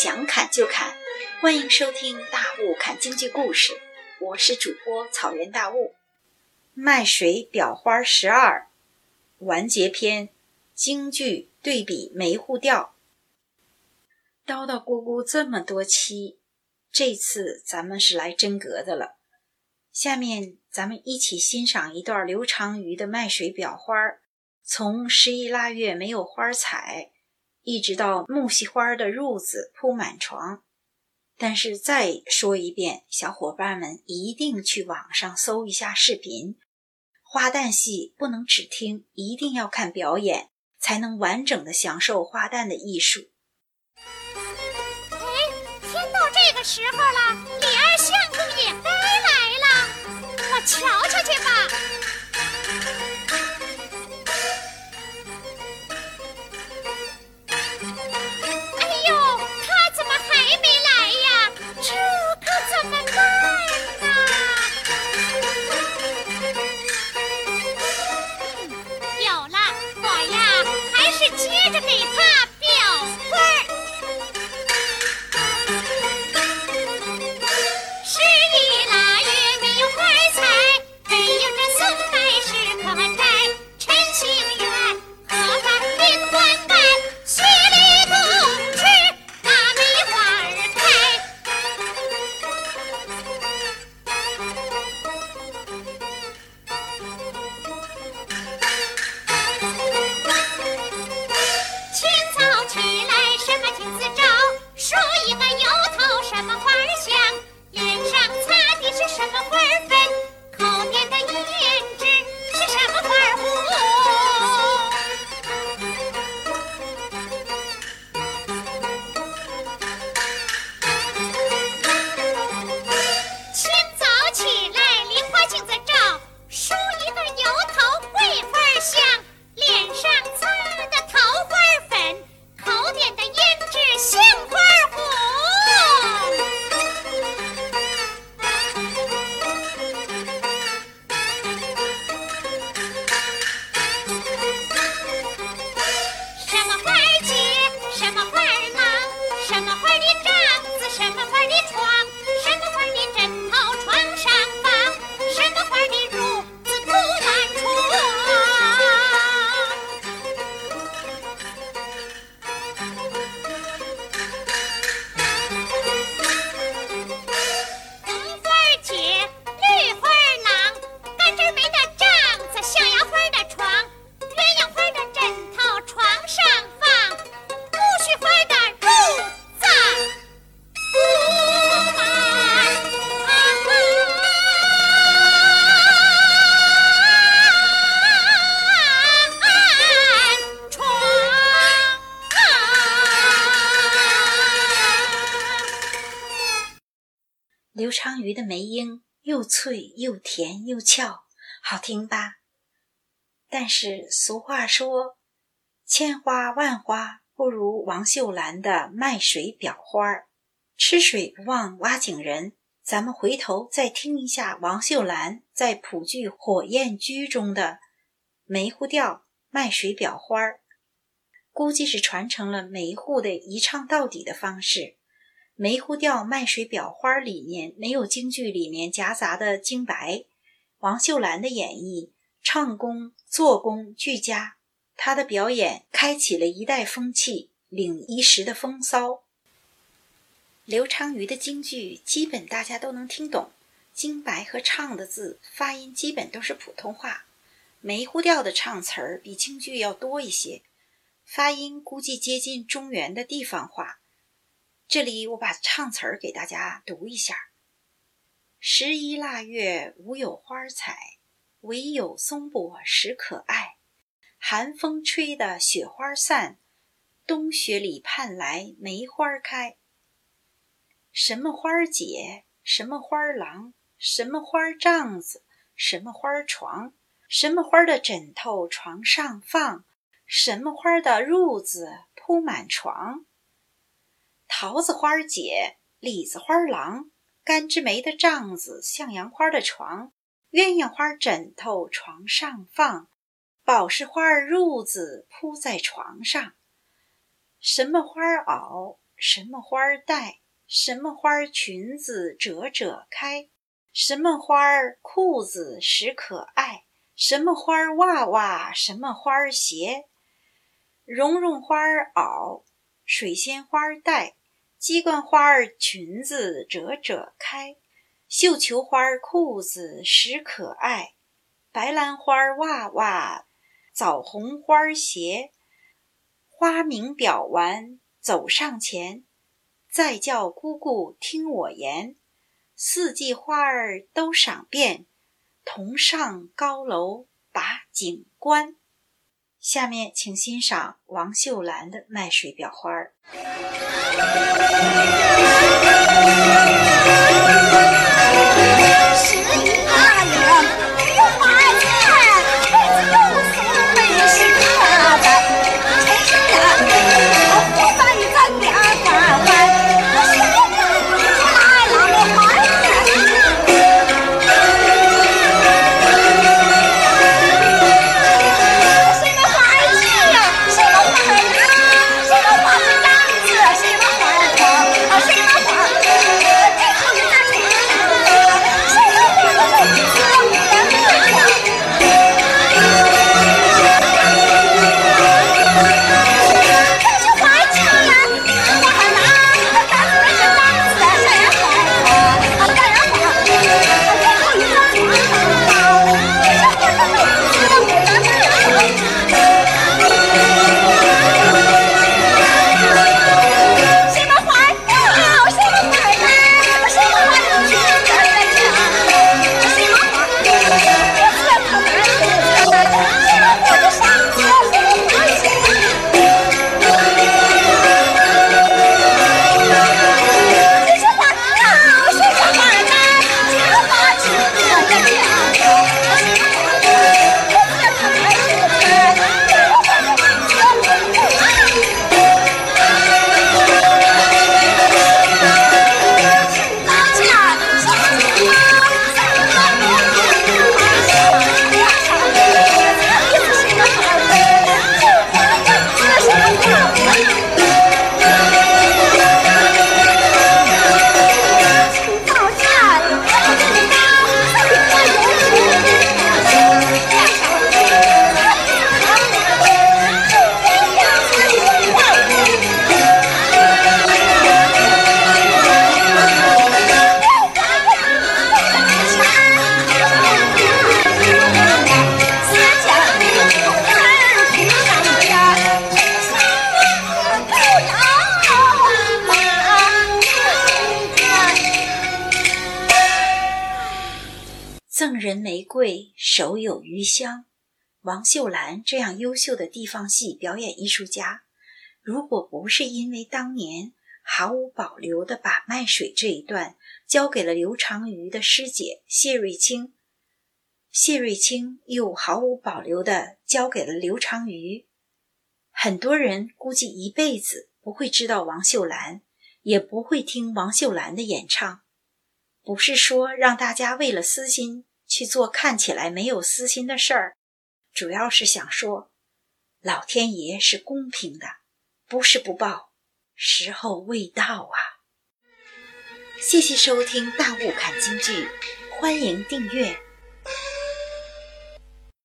想砍就砍，欢迎收听《大雾砍京剧故事》，我是主播草原大雾。卖水裱花十二完结篇，京剧对比梅户调。叨叨咕咕这么多期，这次咱们是来真格的了。下面咱们一起欣赏一段刘长瑜的卖水裱花，从十一腊月没有花采。一直到木樨花的褥子铺满床，但是再说一遍，小伙伴们一定去网上搜一下视频。花旦戏不能只听，一定要看表演，才能完整的享受花旦的艺术。哎，天到这个时候了，李二相公也该来了，我瞧瞧去吧。刘昌瑜的梅英又脆又甜又俏，好听吧？但是俗话说，千花万花不如王秀兰的卖水裱花儿。吃水不忘挖井人，咱们回头再听一下王秀兰在普剧《火焰居》中的梅户调卖水裱花儿，估计是传承了梅户的一唱到底的方式。梅户调卖水裱花里面没有京剧里面夹杂的京白，王秀兰的演绎唱功、做工俱佳，她的表演开启了一代风气，领一时的风骚。刘昌瑜的京剧基本大家都能听懂，京白和唱的字发音基本都是普通话，梅户调的唱词儿比京剧要多一些，发音估计接近中原的地方话。这里我把唱词儿给大家读一下：十一腊月无有花采，唯有松柏实可爱。寒风吹得雪花散，冬雪里盼来梅花开。什么花姐，什么花郎，什么花帐子，什么花床，什么花的枕头床上放，什么花的褥子铺满床。桃子花姐，李子花郎，干枝梅的帐子，向阳花的床，鸳鸯花枕头床上放，宝石花褥子铺在床上。什么花袄，什么花儿戴？什么花儿裙子褶褶开？什么花儿裤子实可爱？什么花儿袜袜？什么花儿鞋？绒绒花儿袄，水仙花儿戴，鸡冠花儿裙子褶褶开，绣球花儿裤子实可爱，白兰花儿袜袜，枣红花儿鞋。花名表完走上前，再叫姑姑听我言，四季花儿都赏遍，同上高楼把景观。下面请欣赏王秀兰的《卖水表花儿》。赠人玫瑰，手有余香。王秀兰这样优秀的地方戏表演艺术家，如果不是因为当年毫无保留地把卖水这一段交给了刘长瑜的师姐谢瑞清，谢瑞清又毫无保留地交给了刘长瑜，很多人估计一辈子不会知道王秀兰，也不会听王秀兰的演唱。不是说让大家为了私心。去做看起来没有私心的事儿，主要是想说，老天爷是公平的，不是不报，时候未到啊！谢谢收听《大雾看京剧》，欢迎订阅。